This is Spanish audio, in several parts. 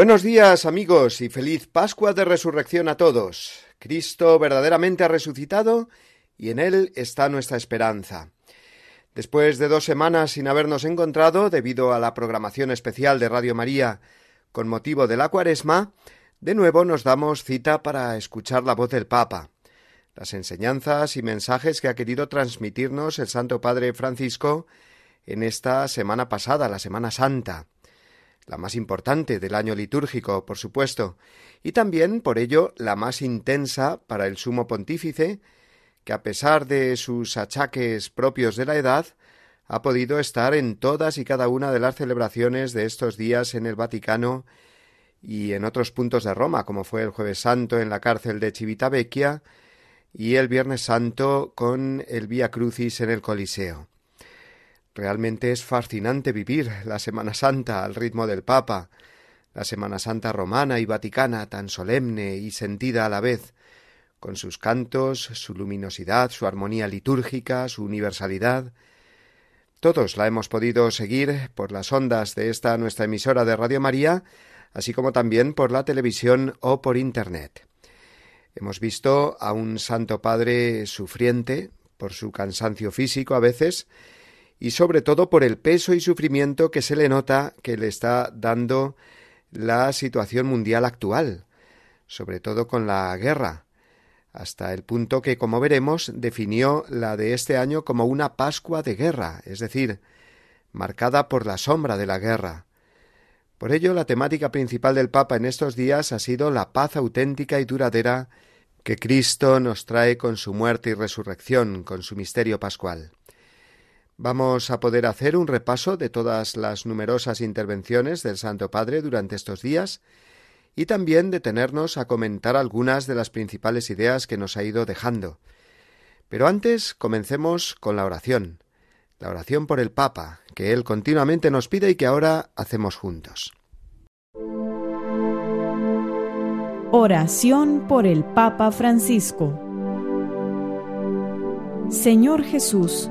Buenos días amigos y feliz Pascua de Resurrección a todos. Cristo verdaderamente ha resucitado y en Él está nuestra esperanza. Después de dos semanas sin habernos encontrado, debido a la programación especial de Radio María con motivo de la cuaresma, de nuevo nos damos cita para escuchar la voz del Papa, las enseñanzas y mensajes que ha querido transmitirnos el Santo Padre Francisco en esta semana pasada, la Semana Santa la más importante del año litúrgico, por supuesto, y también, por ello, la más intensa para el sumo pontífice, que a pesar de sus achaques propios de la edad, ha podido estar en todas y cada una de las celebraciones de estos días en el Vaticano y en otros puntos de Roma, como fue el jueves santo en la cárcel de Civitavecchia y el viernes santo con el Vía Crucis en el Coliseo. Realmente es fascinante vivir la Semana Santa al ritmo del Papa, la Semana Santa romana y vaticana tan solemne y sentida a la vez, con sus cantos, su luminosidad, su armonía litúrgica, su universalidad. Todos la hemos podido seguir por las ondas de esta nuestra emisora de Radio María, así como también por la televisión o por Internet. Hemos visto a un Santo Padre sufriente por su cansancio físico a veces, y sobre todo por el peso y sufrimiento que se le nota que le está dando la situación mundial actual, sobre todo con la guerra, hasta el punto que, como veremos, definió la de este año como una Pascua de guerra, es decir, marcada por la sombra de la guerra. Por ello, la temática principal del Papa en estos días ha sido la paz auténtica y duradera que Cristo nos trae con su muerte y resurrección, con su misterio pascual. Vamos a poder hacer un repaso de todas las numerosas intervenciones del Santo Padre durante estos días y también detenernos a comentar algunas de las principales ideas que nos ha ido dejando. Pero antes comencemos con la oración, la oración por el Papa, que él continuamente nos pide y que ahora hacemos juntos. Oración por el Papa Francisco Señor Jesús,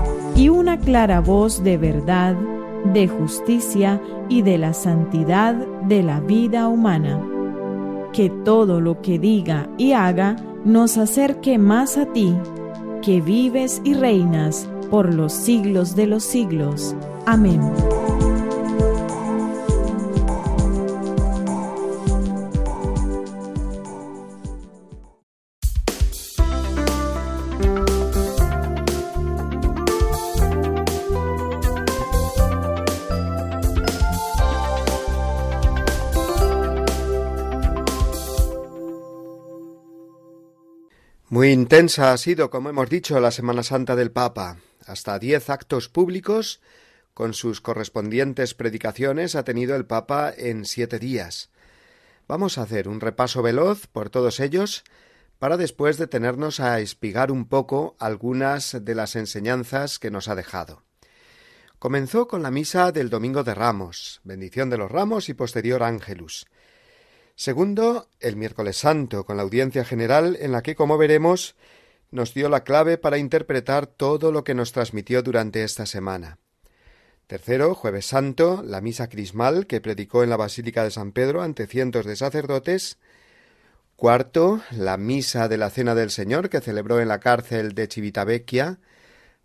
y una clara voz de verdad, de justicia y de la santidad de la vida humana. Que todo lo que diga y haga nos acerque más a ti, que vives y reinas por los siglos de los siglos. Amén. Intensa ha sido, como hemos dicho, la Semana Santa del Papa. Hasta diez actos públicos con sus correspondientes predicaciones ha tenido el Papa en siete días. Vamos a hacer un repaso veloz por todos ellos para después detenernos a espigar un poco algunas de las enseñanzas que nos ha dejado. Comenzó con la misa del Domingo de Ramos, bendición de los ramos y posterior ángelus. Segundo, el miércoles santo, con la audiencia general en la que, como veremos, nos dio la clave para interpretar todo lo que nos transmitió durante esta semana. Tercero, jueves santo, la misa crismal que predicó en la Basílica de San Pedro ante cientos de sacerdotes. Cuarto, la misa de la Cena del Señor que celebró en la cárcel de Civitavecchia,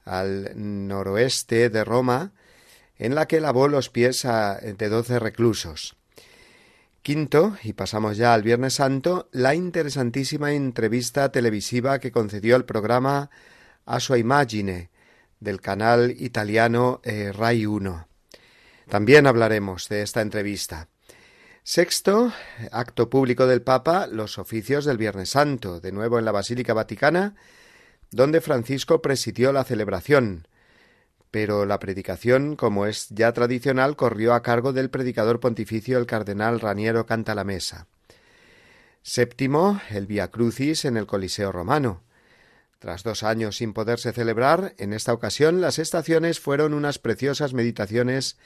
al noroeste de Roma, en la que lavó los pies de doce reclusos. Quinto, y pasamos ya al Viernes Santo, la interesantísima entrevista televisiva que concedió el programa A sua Imagine del canal italiano eh, Rai 1. También hablaremos de esta entrevista. Sexto, acto público del Papa, los oficios del Viernes Santo, de nuevo en la Basílica Vaticana, donde Francisco presidió la celebración. Pero la predicación, como es ya tradicional, corrió a cargo del predicador pontificio el cardenal Raniero Cantalamesa. Séptimo, el Via Crucis en el Coliseo romano. Tras dos años sin poderse celebrar, en esta ocasión las estaciones fueron unas preciosas meditaciones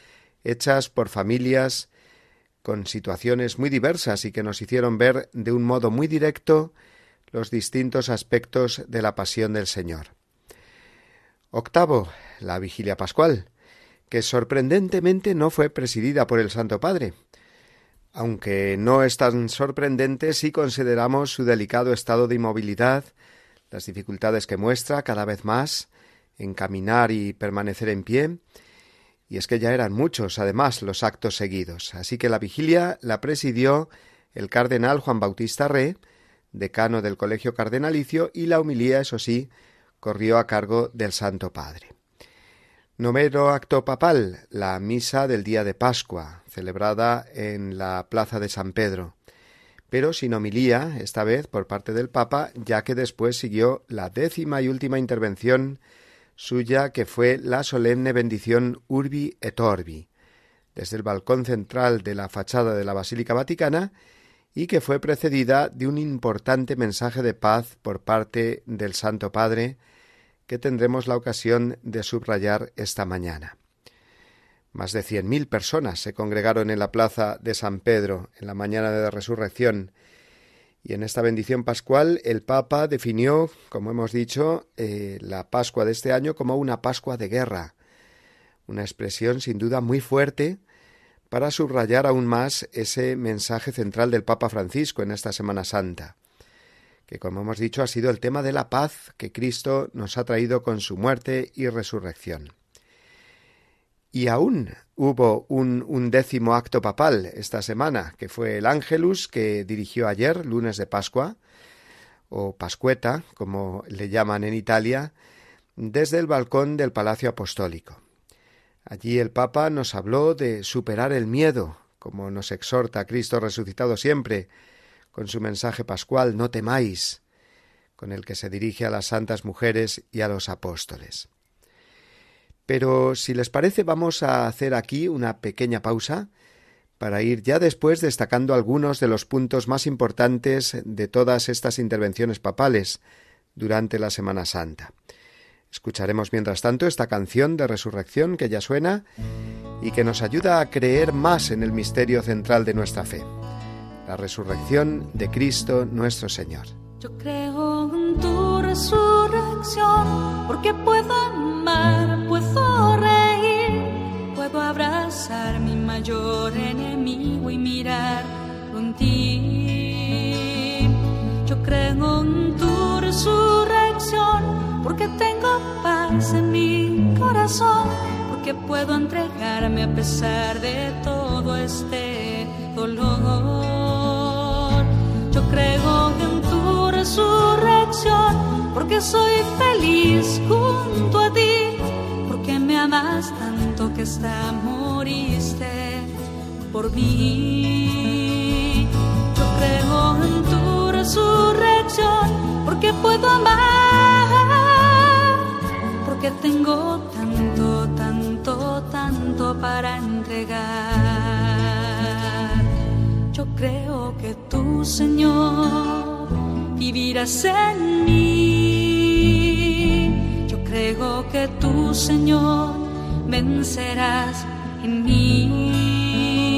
hechas por familias con situaciones muy diversas y que nos hicieron ver de un modo muy directo los distintos aspectos de la pasión del Señor. Octavo, la vigilia pascual, que sorprendentemente no fue presidida por el Santo Padre, aunque no es tan sorprendente si consideramos su delicado estado de inmovilidad, las dificultades que muestra cada vez más en caminar y permanecer en pie, y es que ya eran muchos, además, los actos seguidos. Así que la vigilia la presidió el cardenal Juan Bautista Re, decano del Colegio Cardenalicio, y la humilía, eso sí, corrió a cargo del Santo Padre. Noveno acto papal, la misa del día de Pascua, celebrada en la plaza de San Pedro, pero sin homilía, esta vez por parte del Papa, ya que después siguió la décima y última intervención suya que fue la solemne bendición Urbi et Orbi, desde el balcón central de la fachada de la Basílica Vaticana, y que fue precedida de un importante mensaje de paz por parte del Santo Padre, que tendremos la ocasión de subrayar esta mañana. Más de cien mil personas se congregaron en la plaza de San Pedro en la mañana de la resurrección. Y en esta bendición pascual el Papa definió, como hemos dicho, eh, la Pascua de este año como una Pascua de guerra, una expresión sin duda muy fuerte para subrayar aún más ese mensaje central del Papa Francisco en esta Semana Santa, que como hemos dicho ha sido el tema de la paz que Cristo nos ha traído con su muerte y resurrección. Y aún hubo un, décimo acto papal esta semana, que fue el Ángelus que dirigió ayer, lunes de Pascua, o Pascueta, como le llaman en Italia, desde el balcón del Palacio Apostólico. Allí el Papa nos habló de superar el miedo, como nos exhorta Cristo resucitado siempre, con su mensaje pascual No temáis, con el que se dirige a las santas mujeres y a los apóstoles. Pero si les parece vamos a hacer aquí una pequeña pausa para ir ya después destacando algunos de los puntos más importantes de todas estas intervenciones papales durante la Semana Santa. Escucharemos mientras tanto esta canción de resurrección que ya suena y que nos ayuda a creer más en el misterio central de nuestra fe, la resurrección de Cristo nuestro Señor. Yo creo en tu resurrección porque puedo amar, puedo reír, puedo abrazar mi mayor enemigo y mirar ti. Yo creo en tu resurrección porque tengo paz en mi corazón, porque puedo entregarme a pesar de todo este dolor. Yo creo en tu resurrección, porque soy feliz junto a ti, porque me amas tanto que hasta moriste por mí. Yo creo en tu resurrección, porque puedo amar, porque tengo tanto, tanto, tanto para entregar. Tú, Señor, vivirás en mí. Yo creo que tú, Señor, vencerás en mí.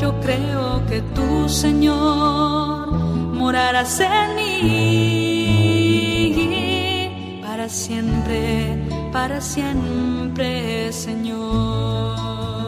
Yo creo que tú, Señor, morarás en mí. Para siempre, para siempre, Señor.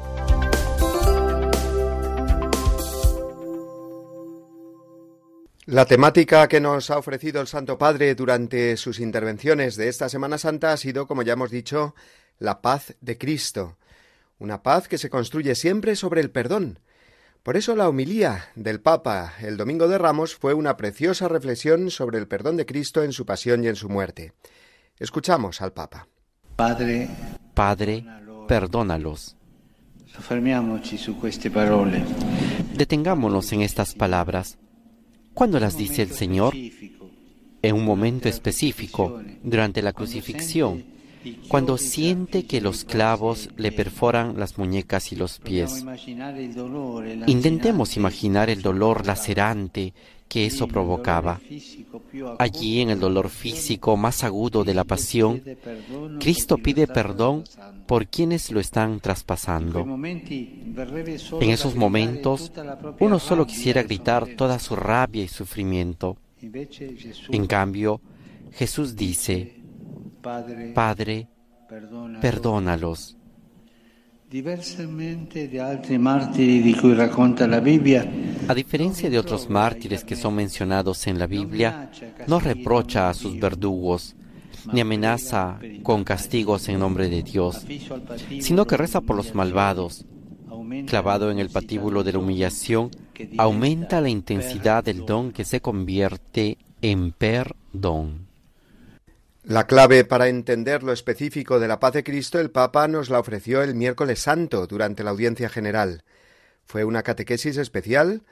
La temática que nos ha ofrecido el Santo Padre durante sus intervenciones de esta Semana Santa ha sido, como ya hemos dicho, la paz de Cristo, una paz que se construye siempre sobre el perdón. Por eso la homilía del Papa el Domingo de Ramos fue una preciosa reflexión sobre el perdón de Cristo en su pasión y en su muerte. Escuchamos al Papa. Padre, Padre, perdónalos. Detengámonos en estas palabras ¿Cuándo las dice el Señor? En un momento específico, durante la crucifixión, cuando siente que los clavos le perforan las muñecas y los pies. Intentemos imaginar el dolor lacerante que eso provocaba. Allí, en el dolor físico más agudo de la pasión, Cristo pide perdón por quienes lo están traspasando. En esos momentos, uno solo quisiera gritar toda su rabia y sufrimiento. En cambio, Jesús dice, Padre, perdónalos. A diferencia de otros mártires que son mencionados en la Biblia, no reprocha a sus verdugos, ni amenaza con castigos en nombre de Dios, sino que reza por los malvados. Clavado en el patíbulo de la humillación, aumenta la intensidad del don que se convierte en perdón. La clave para entender lo específico de la paz de Cristo el Papa nos la ofreció el miércoles santo durante la audiencia general. Fue una catequesis especial,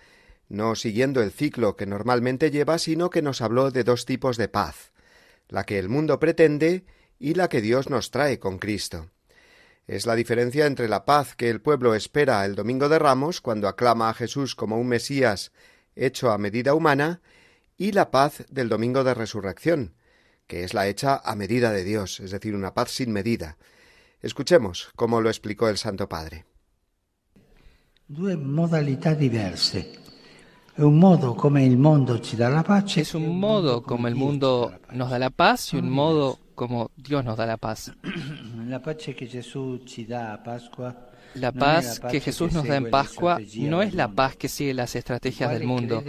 no siguiendo el ciclo que normalmente lleva, sino que nos habló de dos tipos de paz, la que el mundo pretende y la que Dios nos trae con Cristo. Es la diferencia entre la paz que el pueblo espera el Domingo de Ramos, cuando aclama a Jesús como un Mesías hecho a medida humana, y la paz del Domingo de Resurrección, que es la hecha a medida de Dios, es decir, una paz sin medida. Escuchemos cómo lo explicó el Santo Padre. Due modalità diverse. Es un modo como el mundo nos da la paz y un modo como Dios nos da la paz. La paz que Jesús nos da en Pascua no es la paz que sigue las estrategias del mundo,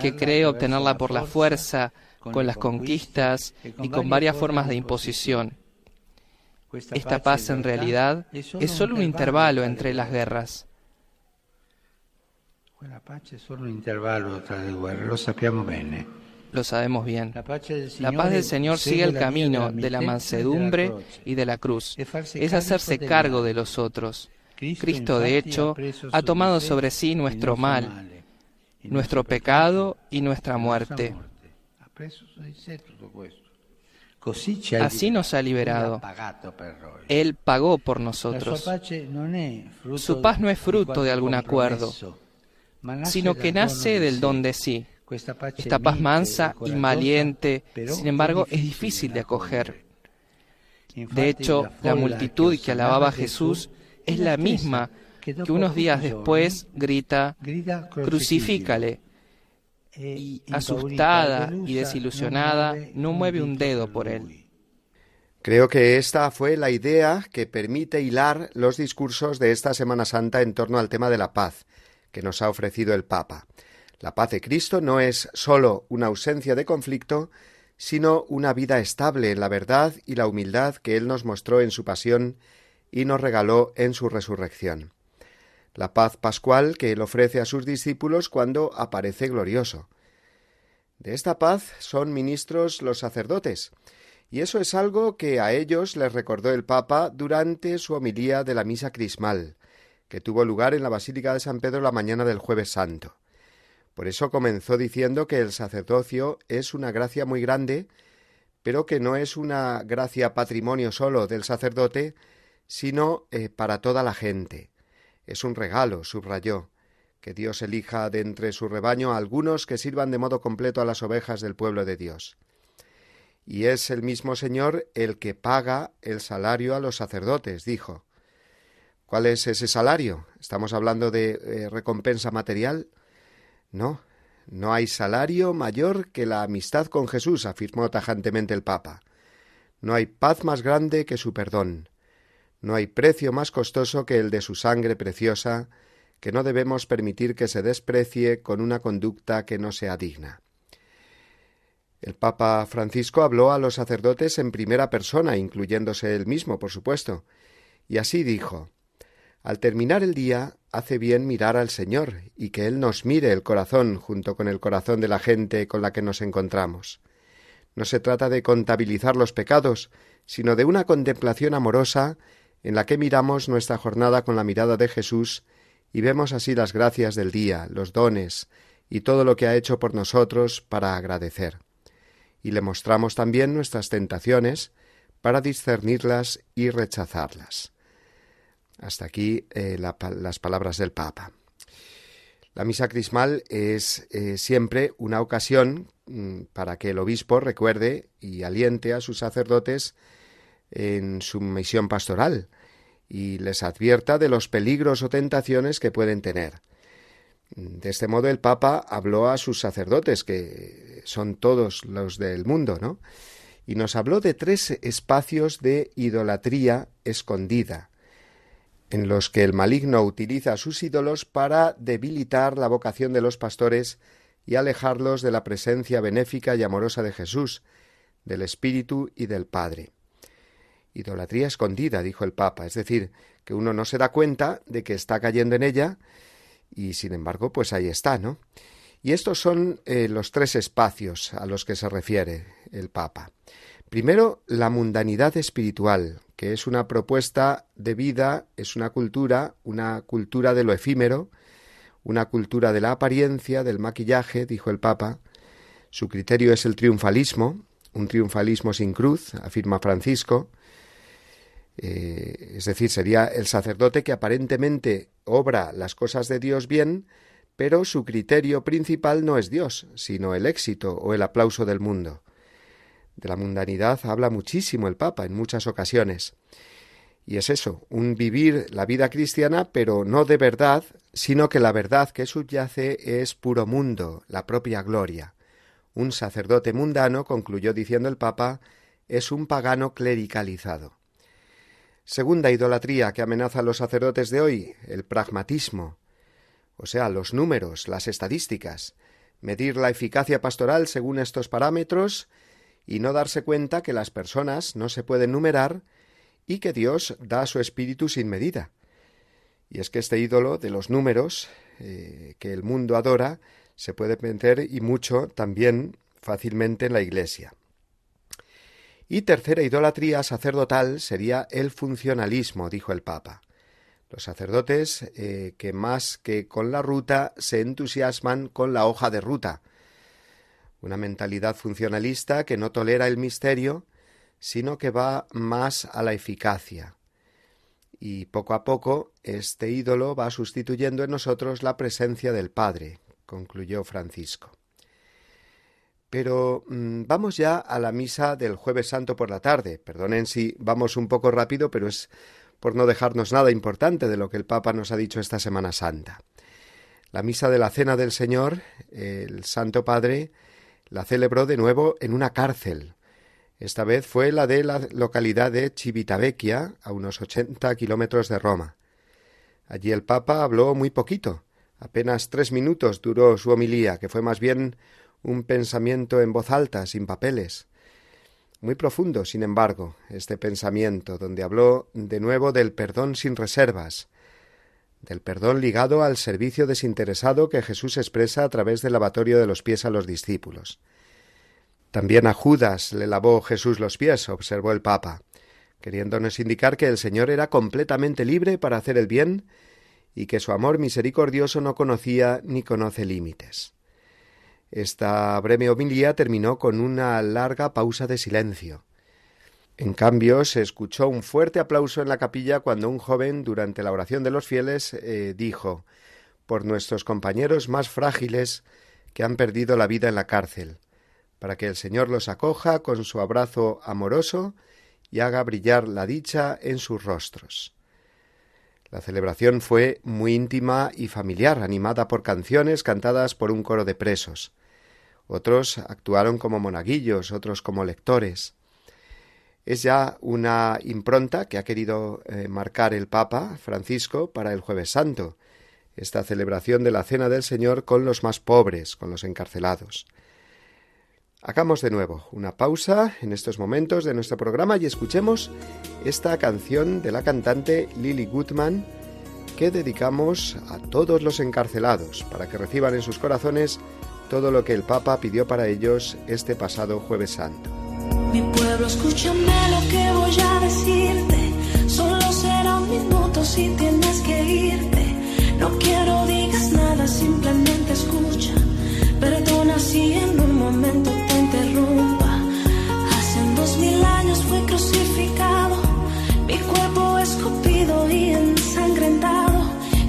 que cree obtenerla por la fuerza, con las conquistas y con varias formas de imposición. Esta paz en realidad es solo un intervalo entre las guerras. Lo sabemos bien. La paz del Señor sigue el camino de la mansedumbre y de la cruz. Es hacerse cargo de los otros. Cristo, de hecho, ha tomado sobre sí nuestro mal, nuestro pecado y nuestra muerte. Así nos ha liberado. Él pagó por nosotros. Su paz no es fruto de algún acuerdo, sino que nace del don de sí. Esta paz mansa y valiente, sin embargo, es difícil de acoger. De hecho, la multitud que alababa a Jesús es la misma que unos días después grita, crucifícale, y asustada y desilusionada no mueve un dedo por él. Creo que esta fue la idea que permite hilar los discursos de esta Semana Santa en torno al tema de la paz que nos ha ofrecido el Papa. La paz de Cristo no es sólo una ausencia de conflicto, sino una vida estable en la verdad y la humildad que Él nos mostró en su pasión y nos regaló en su resurrección. La paz pascual que él ofrece a sus discípulos cuando aparece glorioso. De esta paz son ministros los sacerdotes, y eso es algo que a ellos les recordó el Papa durante su homilía de la misa crismal, que tuvo lugar en la Basílica de San Pedro la mañana del jueves santo. Por eso comenzó diciendo que el sacerdocio es una gracia muy grande, pero que no es una gracia patrimonio solo del sacerdote, sino eh, para toda la gente. Es un regalo, subrayó, que Dios elija de entre su rebaño a algunos que sirvan de modo completo a las ovejas del pueblo de Dios. Y es el mismo Señor el que paga el salario a los sacerdotes, dijo. ¿Cuál es ese salario? ¿Estamos hablando de eh, recompensa material? No, no hay salario mayor que la amistad con Jesús, afirmó tajantemente el Papa. No hay paz más grande que su perdón. No hay precio más costoso que el de su sangre preciosa, que no debemos permitir que se desprecie con una conducta que no sea digna. El Papa Francisco habló a los sacerdotes en primera persona, incluyéndose él mismo, por supuesto, y así dijo Al terminar el día, hace bien mirar al Señor y que Él nos mire el corazón junto con el corazón de la gente con la que nos encontramos. No se trata de contabilizar los pecados, sino de una contemplación amorosa en la que miramos nuestra jornada con la mirada de Jesús y vemos así las gracias del día, los dones y todo lo que ha hecho por nosotros para agradecer. Y le mostramos también nuestras tentaciones para discernirlas y rechazarlas. Hasta aquí eh, las palabras del Papa. La misa crismal es eh, siempre una ocasión mm, para que el obispo recuerde y aliente a sus sacerdotes en su misión pastoral y les advierta de los peligros o tentaciones que pueden tener. De este modo el Papa habló a sus sacerdotes, que son todos los del mundo, ¿no? Y nos habló de tres espacios de idolatría escondida, en los que el maligno utiliza a sus ídolos para debilitar la vocación de los pastores y alejarlos de la presencia benéfica y amorosa de Jesús, del Espíritu y del Padre. Idolatría escondida, dijo el Papa, es decir, que uno no se da cuenta de que está cayendo en ella y sin embargo, pues ahí está, ¿no? Y estos son eh, los tres espacios a los que se refiere el Papa. Primero, la mundanidad espiritual, que es una propuesta de vida, es una cultura, una cultura de lo efímero, una cultura de la apariencia, del maquillaje, dijo el Papa. Su criterio es el triunfalismo, un triunfalismo sin cruz, afirma Francisco, eh, es decir, sería el sacerdote que aparentemente obra las cosas de Dios bien, pero su criterio principal no es Dios, sino el éxito o el aplauso del mundo. De la mundanidad habla muchísimo el Papa en muchas ocasiones. Y es eso, un vivir la vida cristiana, pero no de verdad, sino que la verdad que subyace es puro mundo, la propia gloria. Un sacerdote mundano, concluyó diciendo el Papa, es un pagano clericalizado. Segunda idolatría que amenaza a los sacerdotes de hoy, el pragmatismo, o sea, los números, las estadísticas, medir la eficacia pastoral según estos parámetros y no darse cuenta que las personas no se pueden numerar y que Dios da su espíritu sin medida. Y es que este ídolo de los números eh, que el mundo adora se puede meter y mucho también fácilmente en la Iglesia. Y tercera idolatría sacerdotal sería el funcionalismo, dijo el Papa. Los sacerdotes eh, que más que con la ruta se entusiasman con la hoja de ruta. Una mentalidad funcionalista que no tolera el misterio, sino que va más a la eficacia. Y poco a poco este ídolo va sustituyendo en nosotros la presencia del Padre, concluyó Francisco. Pero mm, vamos ya a la misa del jueves santo por la tarde. Perdonen si vamos un poco rápido, pero es por no dejarnos nada importante de lo que el Papa nos ha dicho esta Semana Santa. La misa de la Cena del Señor, el Santo Padre la celebró de nuevo en una cárcel. Esta vez fue la de la localidad de Civitavecchia, a unos ochenta kilómetros de Roma. Allí el Papa habló muy poquito. Apenas tres minutos duró su homilía, que fue más bien un pensamiento en voz alta, sin papeles. Muy profundo, sin embargo, este pensamiento, donde habló de nuevo del perdón sin reservas, del perdón ligado al servicio desinteresado que Jesús expresa a través del lavatorio de los pies a los discípulos. También a Judas le lavó Jesús los pies, observó el Papa, queriéndonos indicar que el Señor era completamente libre para hacer el bien y que su amor misericordioso no conocía ni conoce límites. Esta breve homilía terminó con una larga pausa de silencio. En cambio, se escuchó un fuerte aplauso en la capilla cuando un joven, durante la oración de los fieles, eh, dijo por nuestros compañeros más frágiles que han perdido la vida en la cárcel, para que el Señor los acoja con su abrazo amoroso y haga brillar la dicha en sus rostros. La celebración fue muy íntima y familiar, animada por canciones cantadas por un coro de presos. Otros actuaron como monaguillos, otros como lectores. Es ya una impronta que ha querido eh, marcar el Papa Francisco para el jueves santo, esta celebración de la Cena del Señor con los más pobres, con los encarcelados. Hagamos de nuevo una pausa en estos momentos de nuestro programa y escuchemos esta canción de la cantante Lily Goodman que dedicamos a todos los encarcelados para que reciban en sus corazones todo lo que el Papa pidió para ellos este pasado jueves santo. Mi pueblo, escúchame lo que voy a decirte. Solo será un minuto si tienes que irte. No quiero digas nada, simplemente escucha. Perdona si en un momento mil años fue crucificado, mi cuerpo escupido y ensangrentado.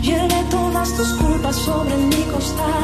Llevé todas tus culpas sobre mi costado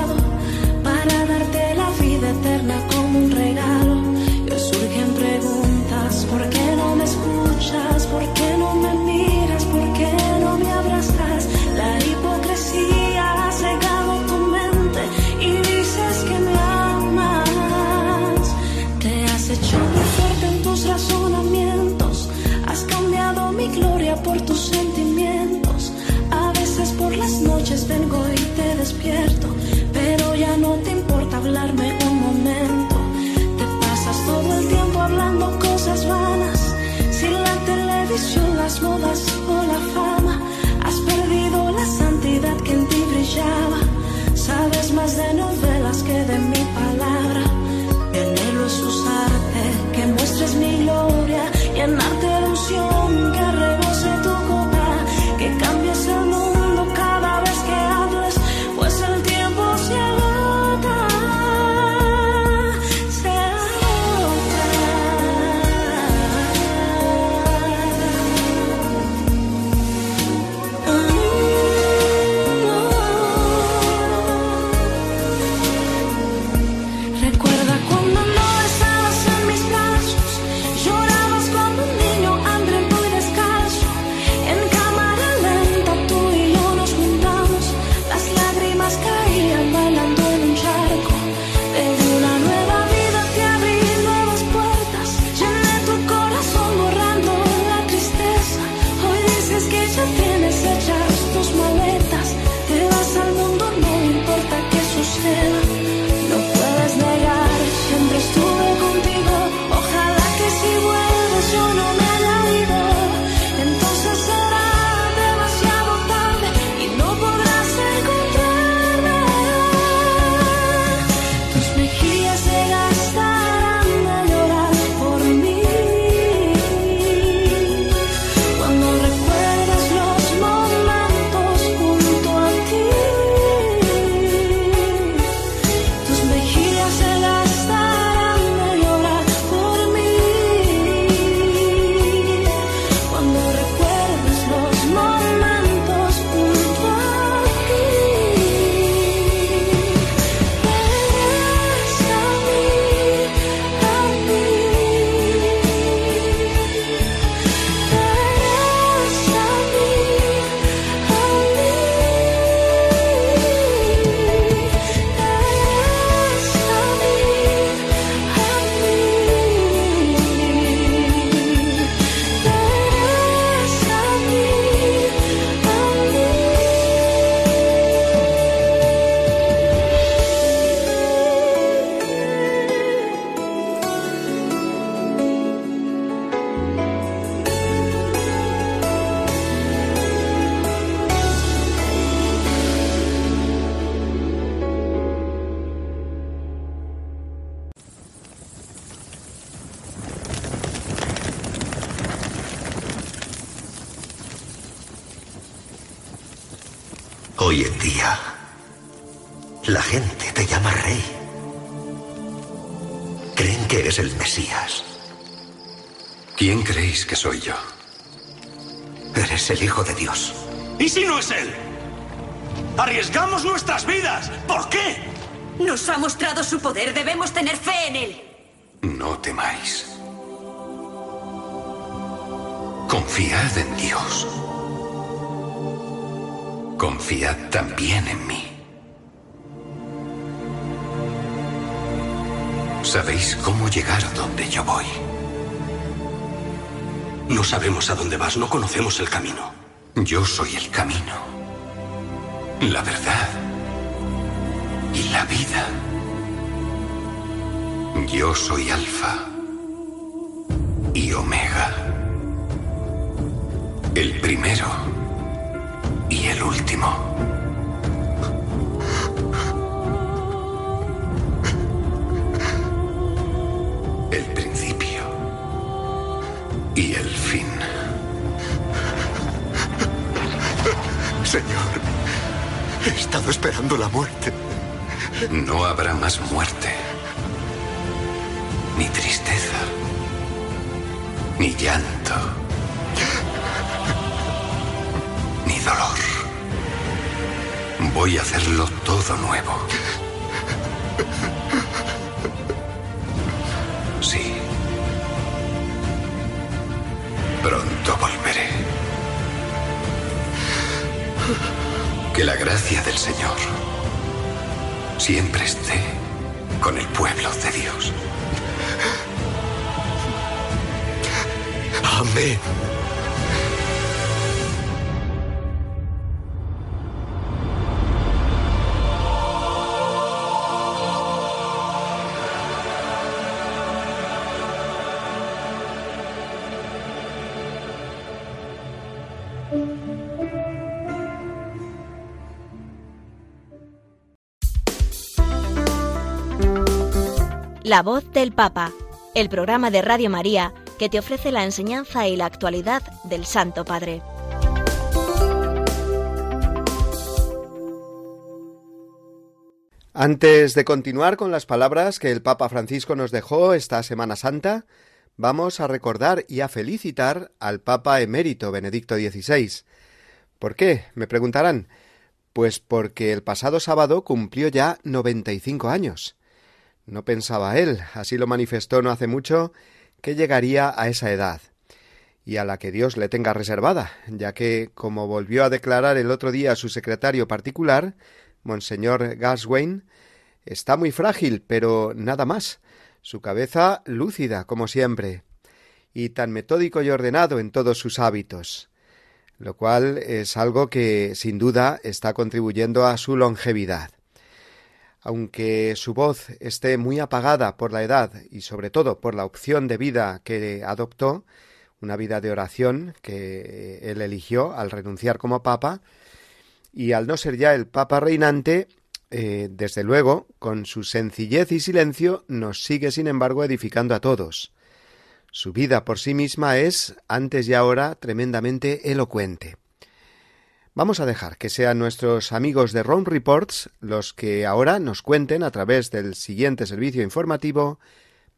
creéis que soy yo? Eres el Hijo de Dios. ¿Y si no es Él? Arriesgamos nuestras vidas. ¿Por qué? Nos ha mostrado su poder. Debemos tener fe en Él. No temáis. Confiad en Dios. Confiad también en mí. Sabéis cómo llegar donde yo voy. No sabemos a dónde vas, no conocemos el camino. Yo soy el camino, la verdad y la vida. Yo soy Alfa y Omega. El primero y el último. Señor, he estado esperando la muerte. No habrá más muerte, ni tristeza, ni llanto, ni dolor. Voy a hacerlo todo nuevo. Que la gracia del Señor siempre esté con el pueblo de Dios. Amén. La voz del Papa, el programa de Radio María que te ofrece la enseñanza y la actualidad del Santo Padre. Antes de continuar con las palabras que el Papa Francisco nos dejó esta Semana Santa, vamos a recordar y a felicitar al Papa emérito Benedicto XVI. ¿Por qué? Me preguntarán. Pues porque el pasado sábado cumplió ya 95 años. No pensaba él, así lo manifestó no hace mucho, que llegaría a esa edad, y a la que Dios le tenga reservada, ya que, como volvió a declarar el otro día su secretario particular, Monseñor Gaswain, está muy frágil, pero nada más, su cabeza lúcida, como siempre, y tan metódico y ordenado en todos sus hábitos, lo cual es algo que, sin duda, está contribuyendo a su longevidad aunque su voz esté muy apagada por la edad y sobre todo por la opción de vida que adoptó, una vida de oración que él eligió al renunciar como papa, y al no ser ya el papa reinante, eh, desde luego, con su sencillez y silencio, nos sigue, sin embargo, edificando a todos. Su vida por sí misma es, antes y ahora, tremendamente elocuente. Vamos a dejar que sean nuestros amigos de Rome Reports los que ahora nos cuenten a través del siguiente servicio informativo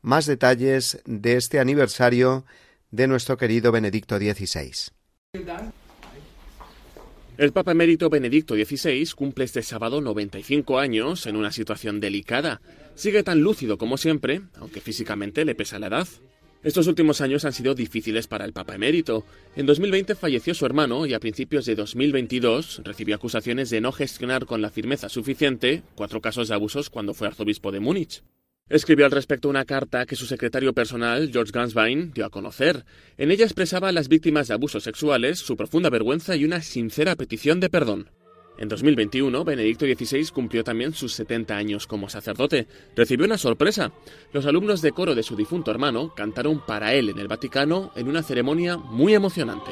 más detalles de este aniversario de nuestro querido Benedicto XVI. El Papa Emérito Benedicto XVI cumple este sábado 95 años en una situación delicada. Sigue tan lúcido como siempre, aunque físicamente le pesa la edad. Estos últimos años han sido difíciles para el Papa emérito. En 2020 falleció su hermano y a principios de 2022 recibió acusaciones de no gestionar con la firmeza suficiente cuatro casos de abusos cuando fue arzobispo de Múnich. Escribió al respecto una carta que su secretario personal, George Ganswein, dio a conocer. En ella expresaba a las víctimas de abusos sexuales su profunda vergüenza y una sincera petición de perdón. En 2021, Benedicto XVI cumplió también sus 70 años como sacerdote. Recibió una sorpresa. Los alumnos de coro de su difunto hermano cantaron para él en el Vaticano en una ceremonia muy emocionante.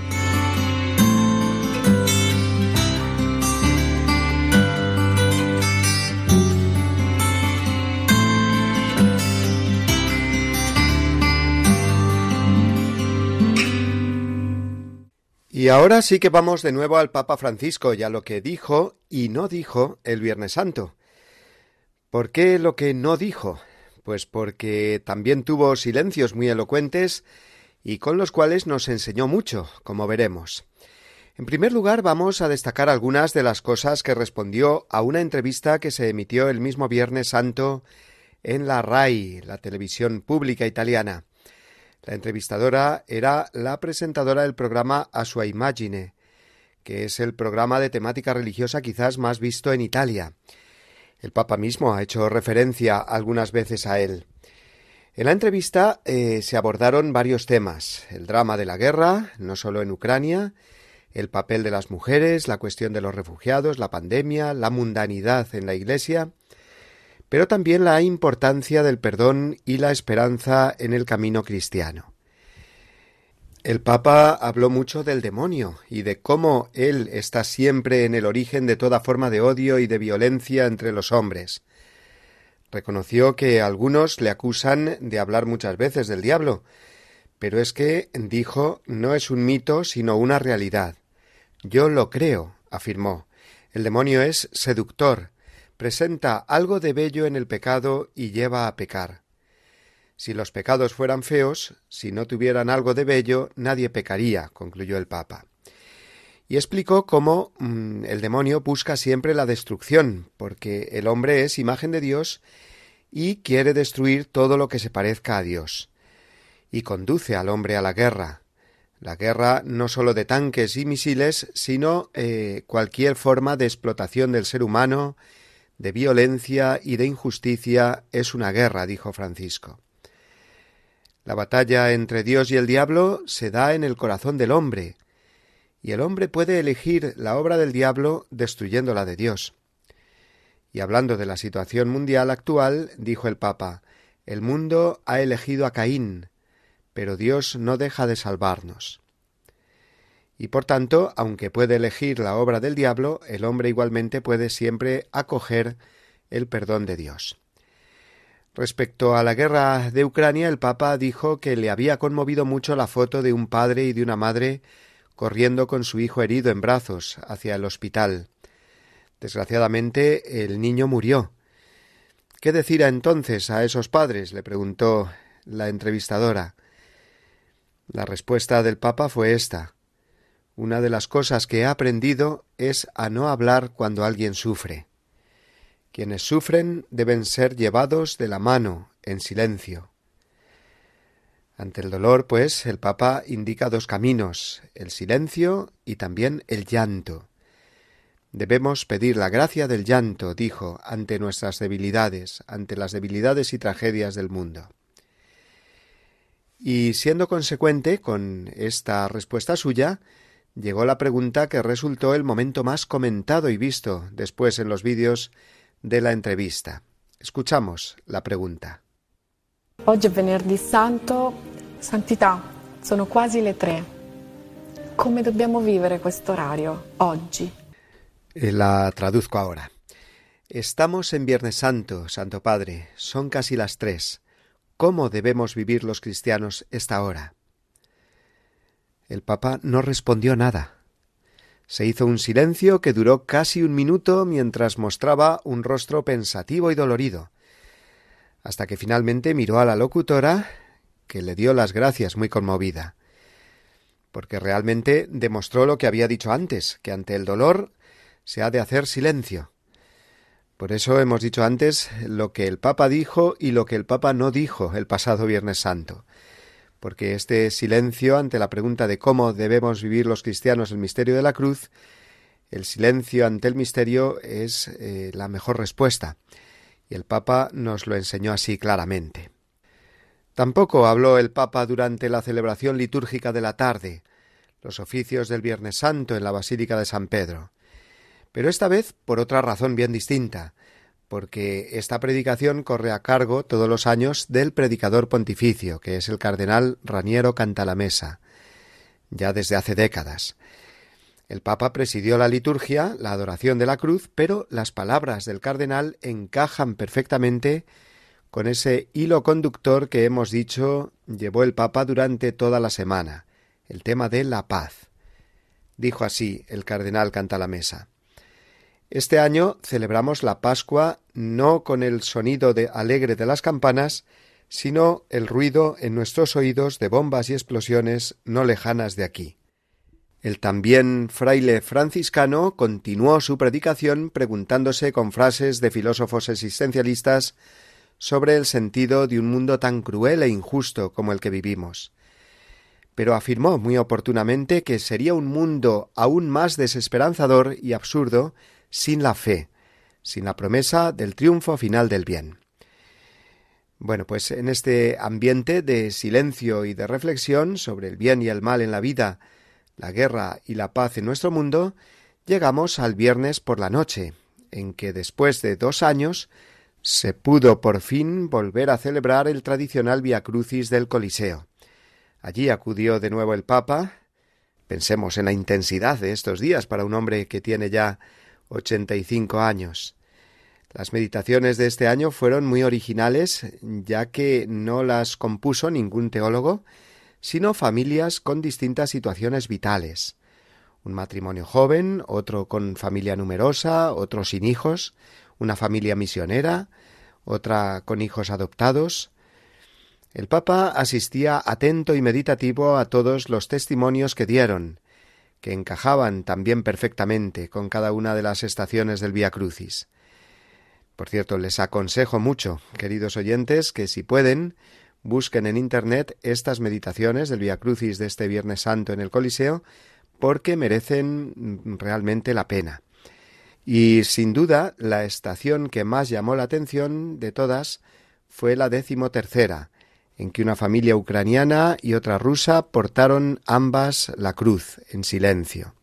Y ahora sí que vamos de nuevo al Papa Francisco y a lo que dijo y no dijo el Viernes Santo. ¿Por qué lo que no dijo? Pues porque también tuvo silencios muy elocuentes y con los cuales nos enseñó mucho, como veremos. En primer lugar, vamos a destacar algunas de las cosas que respondió a una entrevista que se emitió el mismo Viernes Santo en la RAI, la televisión pública italiana. La entrevistadora era la presentadora del programa A Sua Imagine, que es el programa de temática religiosa quizás más visto en Italia. El Papa mismo ha hecho referencia algunas veces a él. En la entrevista eh, se abordaron varios temas el drama de la guerra, no solo en Ucrania, el papel de las mujeres, la cuestión de los refugiados, la pandemia, la mundanidad en la Iglesia, pero también la importancia del perdón y la esperanza en el camino cristiano. El Papa habló mucho del demonio y de cómo él está siempre en el origen de toda forma de odio y de violencia entre los hombres. Reconoció que algunos le acusan de hablar muchas veces del diablo, pero es que, dijo, no es un mito, sino una realidad. Yo lo creo, afirmó. El demonio es seductor, presenta algo de bello en el pecado y lleva a pecar. Si los pecados fueran feos, si no tuvieran algo de bello, nadie pecaría, concluyó el Papa. Y explicó cómo mm, el demonio busca siempre la destrucción, porque el hombre es imagen de Dios y quiere destruir todo lo que se parezca a Dios. Y conduce al hombre a la guerra. La guerra no sólo de tanques y misiles, sino eh, cualquier forma de explotación del ser humano de violencia y de injusticia es una guerra, dijo Francisco. La batalla entre Dios y el diablo se da en el corazón del hombre, y el hombre puede elegir la obra del diablo destruyendo la de Dios. Y hablando de la situación mundial actual, dijo el Papa, el mundo ha elegido a Caín, pero Dios no deja de salvarnos y por tanto, aunque puede elegir la obra del diablo, el hombre igualmente puede siempre acoger el perdón de Dios. Respecto a la guerra de Ucrania, el Papa dijo que le había conmovido mucho la foto de un padre y de una madre corriendo con su hijo herido en brazos hacia el hospital. Desgraciadamente, el niño murió. ¿Qué decir entonces a esos padres? le preguntó la entrevistadora. La respuesta del Papa fue esta una de las cosas que he aprendido es a no hablar cuando alguien sufre. Quienes sufren deben ser llevados de la mano, en silencio. Ante el dolor, pues, el Papa indica dos caminos, el silencio y también el llanto. Debemos pedir la gracia del llanto, dijo, ante nuestras debilidades, ante las debilidades y tragedias del mundo. Y siendo consecuente con esta respuesta suya, llegó la pregunta que resultó el momento más comentado y visto después en los vídeos de la entrevista. Escuchamos la pregunta. Oggi è venerdì santo, santità, sono quasi le tre. Come dobbiamo vivere questo orario oggi? Eh, la traduzco ahora. Estamos en Viernes Santo, Santo Padre, son casi las tres. ¿Cómo debemos vivir los cristianos esta hora? El Papa no respondió nada. Se hizo un silencio que duró casi un minuto mientras mostraba un rostro pensativo y dolorido, hasta que finalmente miró a la locutora, que le dio las gracias muy conmovida, porque realmente demostró lo que había dicho antes, que ante el dolor se ha de hacer silencio. Por eso hemos dicho antes lo que el Papa dijo y lo que el Papa no dijo el pasado Viernes Santo porque este silencio ante la pregunta de cómo debemos vivir los cristianos el misterio de la cruz, el silencio ante el misterio es eh, la mejor respuesta, y el Papa nos lo enseñó así claramente. Tampoco habló el Papa durante la celebración litúrgica de la tarde, los oficios del Viernes Santo en la Basílica de San Pedro. Pero esta vez por otra razón bien distinta, porque esta predicación corre a cargo todos los años del predicador pontificio, que es el cardenal Raniero Cantalamesa, ya desde hace décadas. El Papa presidió la liturgia, la adoración de la cruz, pero las palabras del cardenal encajan perfectamente con ese hilo conductor que hemos dicho llevó el Papa durante toda la semana, el tema de la paz. Dijo así el cardenal Cantalamesa. Este año celebramos la Pascua no con el sonido de alegre de las campanas, sino el ruido en nuestros oídos de bombas y explosiones no lejanas de aquí. El también fraile franciscano continuó su predicación preguntándose con frases de filósofos existencialistas sobre el sentido de un mundo tan cruel e injusto como el que vivimos. Pero afirmó muy oportunamente que sería un mundo aún más desesperanzador y absurdo sin la fe, sin la promesa del triunfo final del bien. Bueno, pues en este ambiente de silencio y de reflexión sobre el bien y el mal en la vida, la guerra y la paz en nuestro mundo, llegamos al viernes por la noche, en que después de dos años se pudo por fin volver a celebrar el tradicional Via Crucis del Coliseo. Allí acudió de nuevo el Papa. Pensemos en la intensidad de estos días para un hombre que tiene ya ochenta y cinco años. Las meditaciones de este año fueron muy originales, ya que no las compuso ningún teólogo, sino familias con distintas situaciones vitales. Un matrimonio joven, otro con familia numerosa, otro sin hijos, una familia misionera, otra con hijos adoptados. El Papa asistía atento y meditativo a todos los testimonios que dieron, que encajaban también perfectamente con cada una de las estaciones del Vía Crucis. Por cierto, les aconsejo mucho, queridos oyentes, que si pueden, busquen en Internet estas meditaciones del Vía Crucis de este Viernes Santo en el Coliseo, porque merecen realmente la pena. Y sin duda, la estación que más llamó la atención de todas fue la décimo tercera, en que una familia ucraniana y otra rusa portaron ambas la cruz en silencio.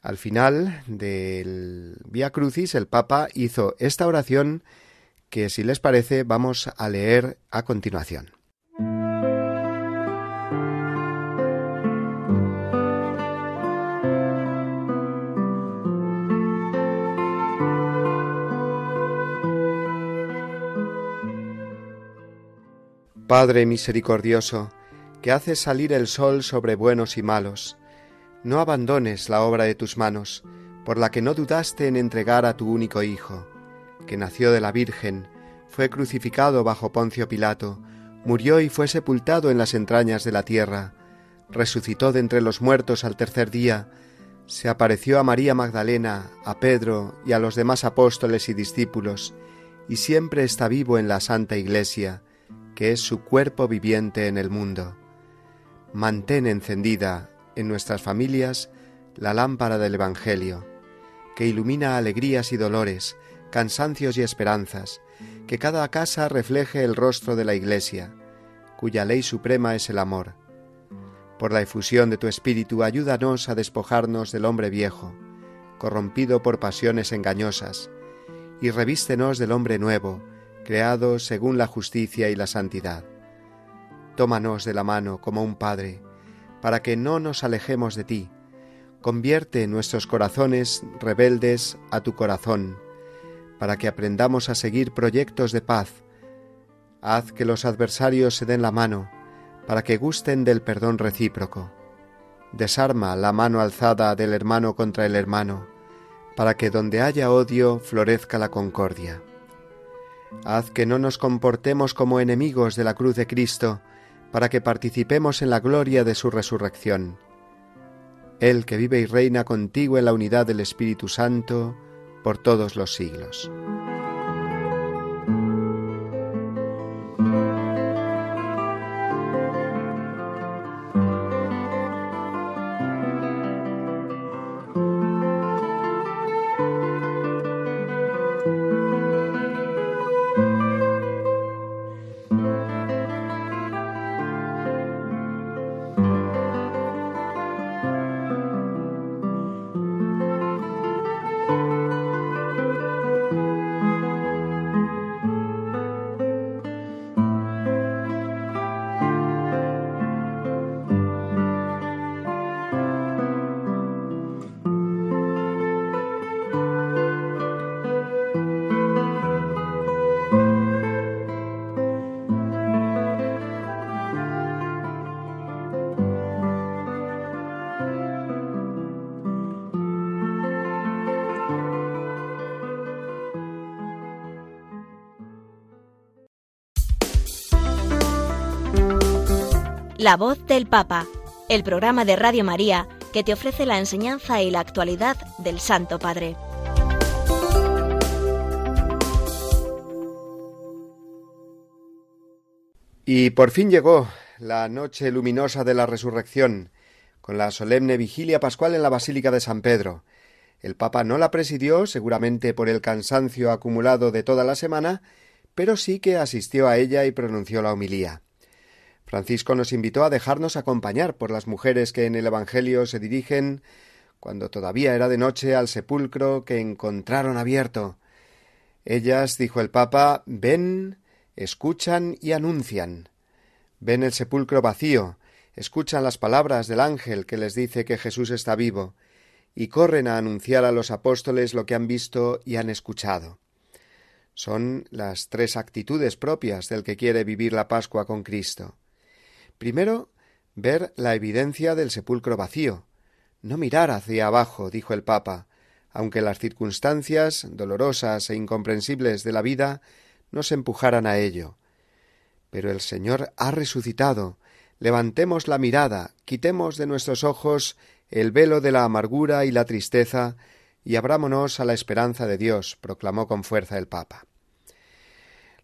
Al final del Via Crucis el Papa hizo esta oración que si les parece vamos a leer a continuación. Padre misericordioso, que haces salir el sol sobre buenos y malos, no abandones la obra de tus manos, por la que no dudaste en entregar a tu único Hijo, que nació de la Virgen, fue crucificado bajo Poncio Pilato, murió y fue sepultado en las entrañas de la tierra, resucitó de entre los muertos al tercer día, se apareció a María Magdalena, a Pedro y a los demás apóstoles y discípulos, y siempre está vivo en la Santa Iglesia, que es su cuerpo viviente en el mundo. Mantén encendida en nuestras familias la lámpara del Evangelio, que ilumina alegrías y dolores, cansancios y esperanzas, que cada casa refleje el rostro de la Iglesia, cuya ley suprema es el amor. Por la efusión de tu Espíritu, ayúdanos a despojarnos del hombre viejo, corrompido por pasiones engañosas, y revístenos del hombre nuevo, creado según la justicia y la santidad. Tómanos de la mano como un Padre, para que no nos alejemos de ti. Convierte nuestros corazones rebeldes a tu corazón, para que aprendamos a seguir proyectos de paz. Haz que los adversarios se den la mano, para que gusten del perdón recíproco. Desarma la mano alzada del hermano contra el hermano, para que donde haya odio florezca la concordia. Haz que no nos comportemos como enemigos de la cruz de Cristo, para que participemos en la gloria de su resurrección. Él que vive y reina contigo en la unidad del Espíritu Santo, por todos los siglos. La voz del Papa, el programa de Radio María que te ofrece la enseñanza y la actualidad del Santo Padre. Y por fin llegó la noche luminosa de la resurrección, con la solemne vigilia pascual en la Basílica de San Pedro. El Papa no la presidió, seguramente por el cansancio acumulado de toda la semana, pero sí que asistió a ella y pronunció la homilía. Francisco nos invitó a dejarnos acompañar por las mujeres que en el Evangelio se dirigen, cuando todavía era de noche, al sepulcro que encontraron abierto. Ellas, dijo el Papa, ven, escuchan y anuncian. Ven el sepulcro vacío, escuchan las palabras del ángel que les dice que Jesús está vivo, y corren a anunciar a los apóstoles lo que han visto y han escuchado. Son las tres actitudes propias del que quiere vivir la Pascua con Cristo. Primero, ver la evidencia del sepulcro vacío. No mirar hacia abajo, dijo el Papa, aunque las circunstancias dolorosas e incomprensibles de la vida nos empujaran a ello. Pero el Señor ha resucitado. Levantemos la mirada, quitemos de nuestros ojos el velo de la amargura y la tristeza, y abrámonos a la esperanza de Dios, proclamó con fuerza el Papa.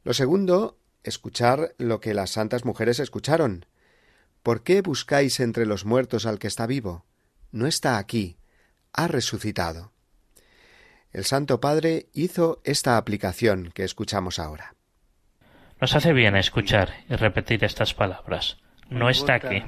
Lo segundo, escuchar lo que las santas mujeres escucharon, ¿Por qué buscáis entre los muertos al que está vivo? No está aquí, ha resucitado. El Santo Padre hizo esta aplicación que escuchamos ahora. Nos hace bien escuchar y repetir estas palabras. No está aquí.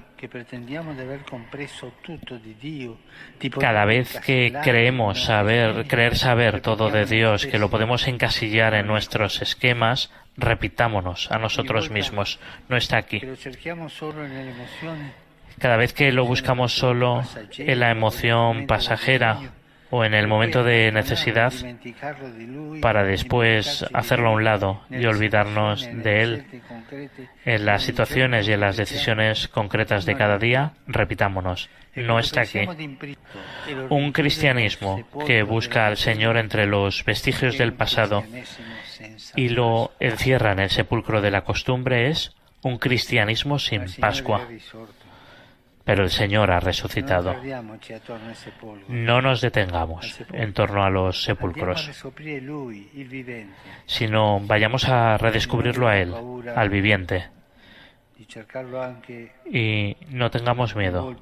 Cada vez que creemos saber, creer saber todo de Dios, que lo podemos encasillar en nuestros esquemas, repitámonos a nosotros mismos. No está aquí. Cada vez que lo buscamos solo en la emoción pasajera o en el momento de necesidad para después hacerlo a un lado y olvidarnos de él en las situaciones y en las decisiones concretas de cada día, repitámonos, no está aquí. Un cristianismo que busca al Señor entre los vestigios del pasado y lo encierra en el sepulcro de la costumbre es un cristianismo sin Pascua. Pero el Señor ha resucitado. No nos detengamos en torno a los sepulcros, sino vayamos a redescubrirlo a Él, al viviente. Y no tengamos miedo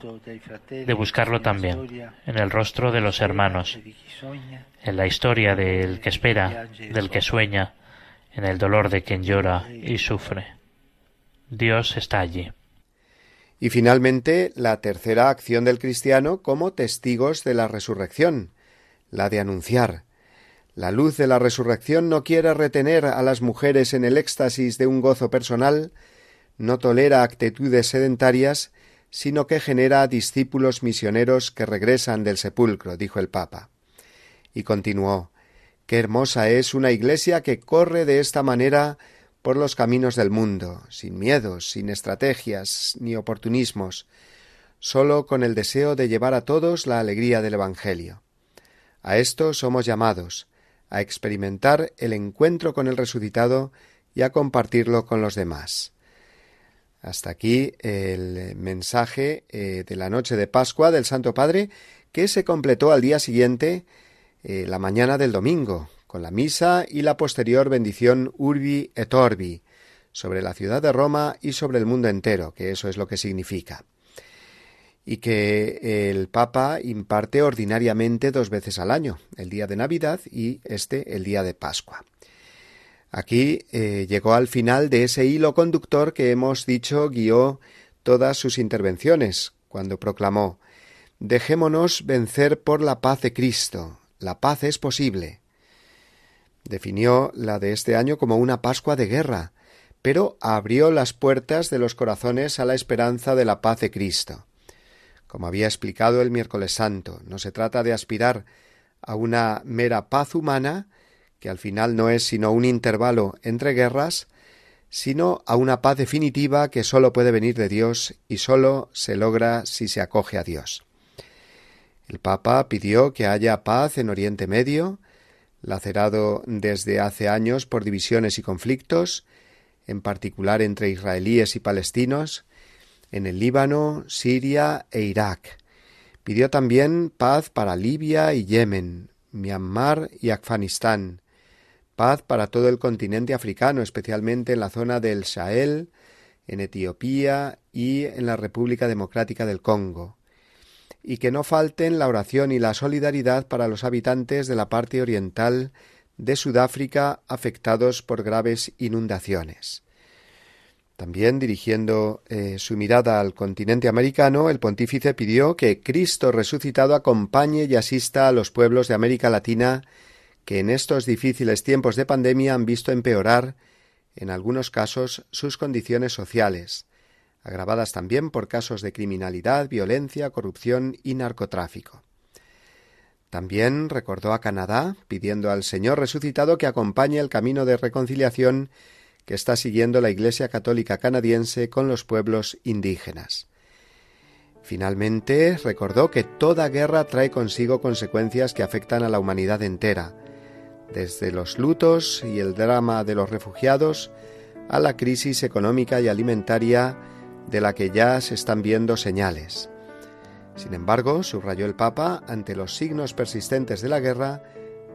de buscarlo también en el rostro de los hermanos, en la historia del que espera, del que sueña, en el dolor de quien llora y sufre. Dios está allí. Y finalmente, la tercera acción del cristiano como testigos de la resurrección, la de anunciar. La luz de la resurrección no quiere retener a las mujeres en el éxtasis de un gozo personal, no tolera actitudes sedentarias, sino que genera discípulos misioneros que regresan del sepulcro, dijo el Papa. Y continuó Qué hermosa es una iglesia que corre de esta manera por los caminos del mundo, sin miedos, sin estrategias ni oportunismos, sólo con el deseo de llevar a todos la alegría del Evangelio. A esto somos llamados, a experimentar el encuentro con el resucitado y a compartirlo con los demás. Hasta aquí el mensaje eh, de la noche de Pascua del Santo Padre, que se completó al día siguiente eh, la mañana del domingo, con la misa y la posterior bendición Urbi et Orbi, sobre la ciudad de Roma y sobre el mundo entero, que eso es lo que significa. Y que el Papa imparte ordinariamente dos veces al año, el día de Navidad y este el día de Pascua. Aquí eh, llegó al final de ese hilo conductor que hemos dicho guió todas sus intervenciones, cuando proclamó Dejémonos vencer por la paz de Cristo, la paz es posible. Definió la de este año como una Pascua de guerra, pero abrió las puertas de los corazones a la esperanza de la paz de Cristo. Como había explicado el miércoles santo, no se trata de aspirar a una mera paz humana, que al final no es sino un intervalo entre guerras, sino a una paz definitiva que sólo puede venir de Dios y sólo se logra si se acoge a Dios. El Papa pidió que haya paz en Oriente Medio, lacerado desde hace años por divisiones y conflictos, en particular entre israelíes y palestinos, en el Líbano, Siria e Irak. Pidió también paz para Libia y Yemen, Myanmar y Afganistán, paz para todo el continente africano, especialmente en la zona del Sahel, en Etiopía y en la República Democrática del Congo, y que no falten la oración y la solidaridad para los habitantes de la parte oriental de Sudáfrica afectados por graves inundaciones. También dirigiendo eh, su mirada al continente americano, el pontífice pidió que Cristo resucitado acompañe y asista a los pueblos de América Latina que en estos difíciles tiempos de pandemia han visto empeorar, en algunos casos, sus condiciones sociales, agravadas también por casos de criminalidad, violencia, corrupción y narcotráfico. También recordó a Canadá, pidiendo al Señor resucitado que acompañe el camino de reconciliación que está siguiendo la Iglesia Católica canadiense con los pueblos indígenas. Finalmente, recordó que toda guerra trae consigo consecuencias que afectan a la humanidad entera, desde los lutos y el drama de los refugiados a la crisis económica y alimentaria de la que ya se están viendo señales. Sin embargo, subrayó el Papa, ante los signos persistentes de la guerra,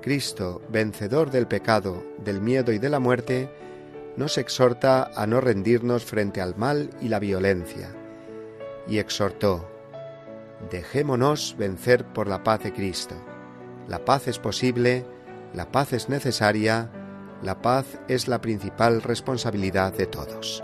Cristo, vencedor del pecado, del miedo y de la muerte, nos exhorta a no rendirnos frente al mal y la violencia. Y exhortó, dejémonos vencer por la paz de Cristo. La paz es posible, la paz es necesaria, la paz es la principal responsabilidad de todos.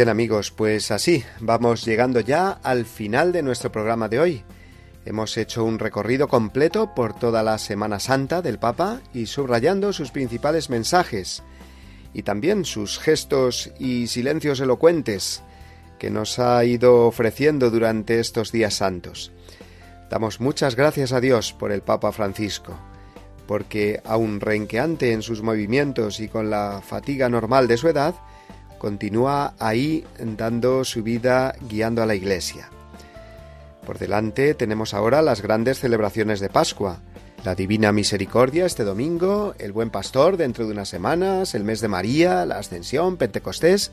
Bien amigos, pues así, vamos llegando ya al final de nuestro programa de hoy. Hemos hecho un recorrido completo por toda la Semana Santa del Papa y subrayando sus principales mensajes y también sus gestos y silencios elocuentes que nos ha ido ofreciendo durante estos días santos. Damos muchas gracias a Dios por el Papa Francisco, porque aun renqueante en sus movimientos y con la fatiga normal de su edad, continúa ahí dando su vida guiando a la Iglesia. Por delante tenemos ahora las grandes celebraciones de Pascua, la Divina Misericordia este domingo, el Buen Pastor dentro de unas semanas, el mes de María, la Ascensión, Pentecostés,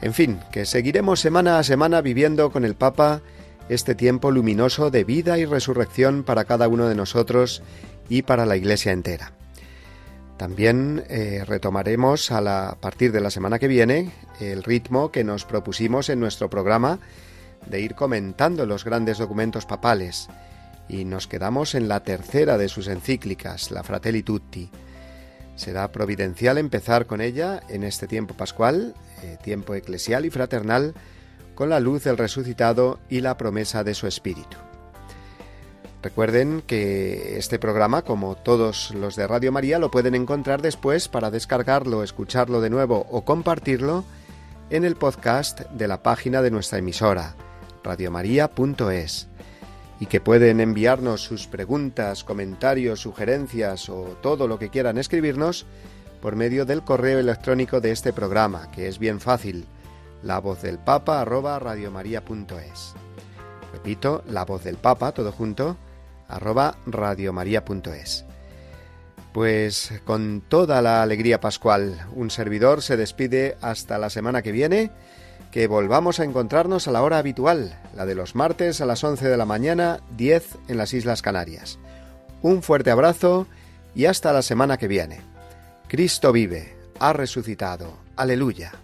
en fin, que seguiremos semana a semana viviendo con el Papa este tiempo luminoso de vida y resurrección para cada uno de nosotros y para la Iglesia entera. También eh, retomaremos a, partir de la semana que viene el ritmo que nos propusimos en nuestro programa de ir comentando los grandes documentos papales y nos quedamos en la tercera de sus encíclicas, la Fratelli Tutti. Será providencial empezar con ella en este tiempo pascual, eh, tiempo eclesial y fraternal, con la luz del resucitado y la promesa de su espíritu. Recuerden que este programa, como todos los de Radio María, lo pueden encontrar después para descargarlo, escucharlo de nuevo o compartirlo en el podcast de la página de nuestra emisora, radiomaria.es, y que pueden enviarnos sus preguntas, comentarios, sugerencias o todo lo que quieran escribirnos por medio del correo electrónico de este programa, que es bien fácil, la voz del papa. Repito, la voz del papa, todo junto, radiomaria.es. Pues con toda la alegría pascual, un servidor se despide hasta la semana que viene, que volvamos a encontrarnos a la hora habitual, la de los martes a las 11 de la mañana, 10 en las Islas Canarias. Un fuerte abrazo y hasta la semana que viene. Cristo vive, ha resucitado. Aleluya.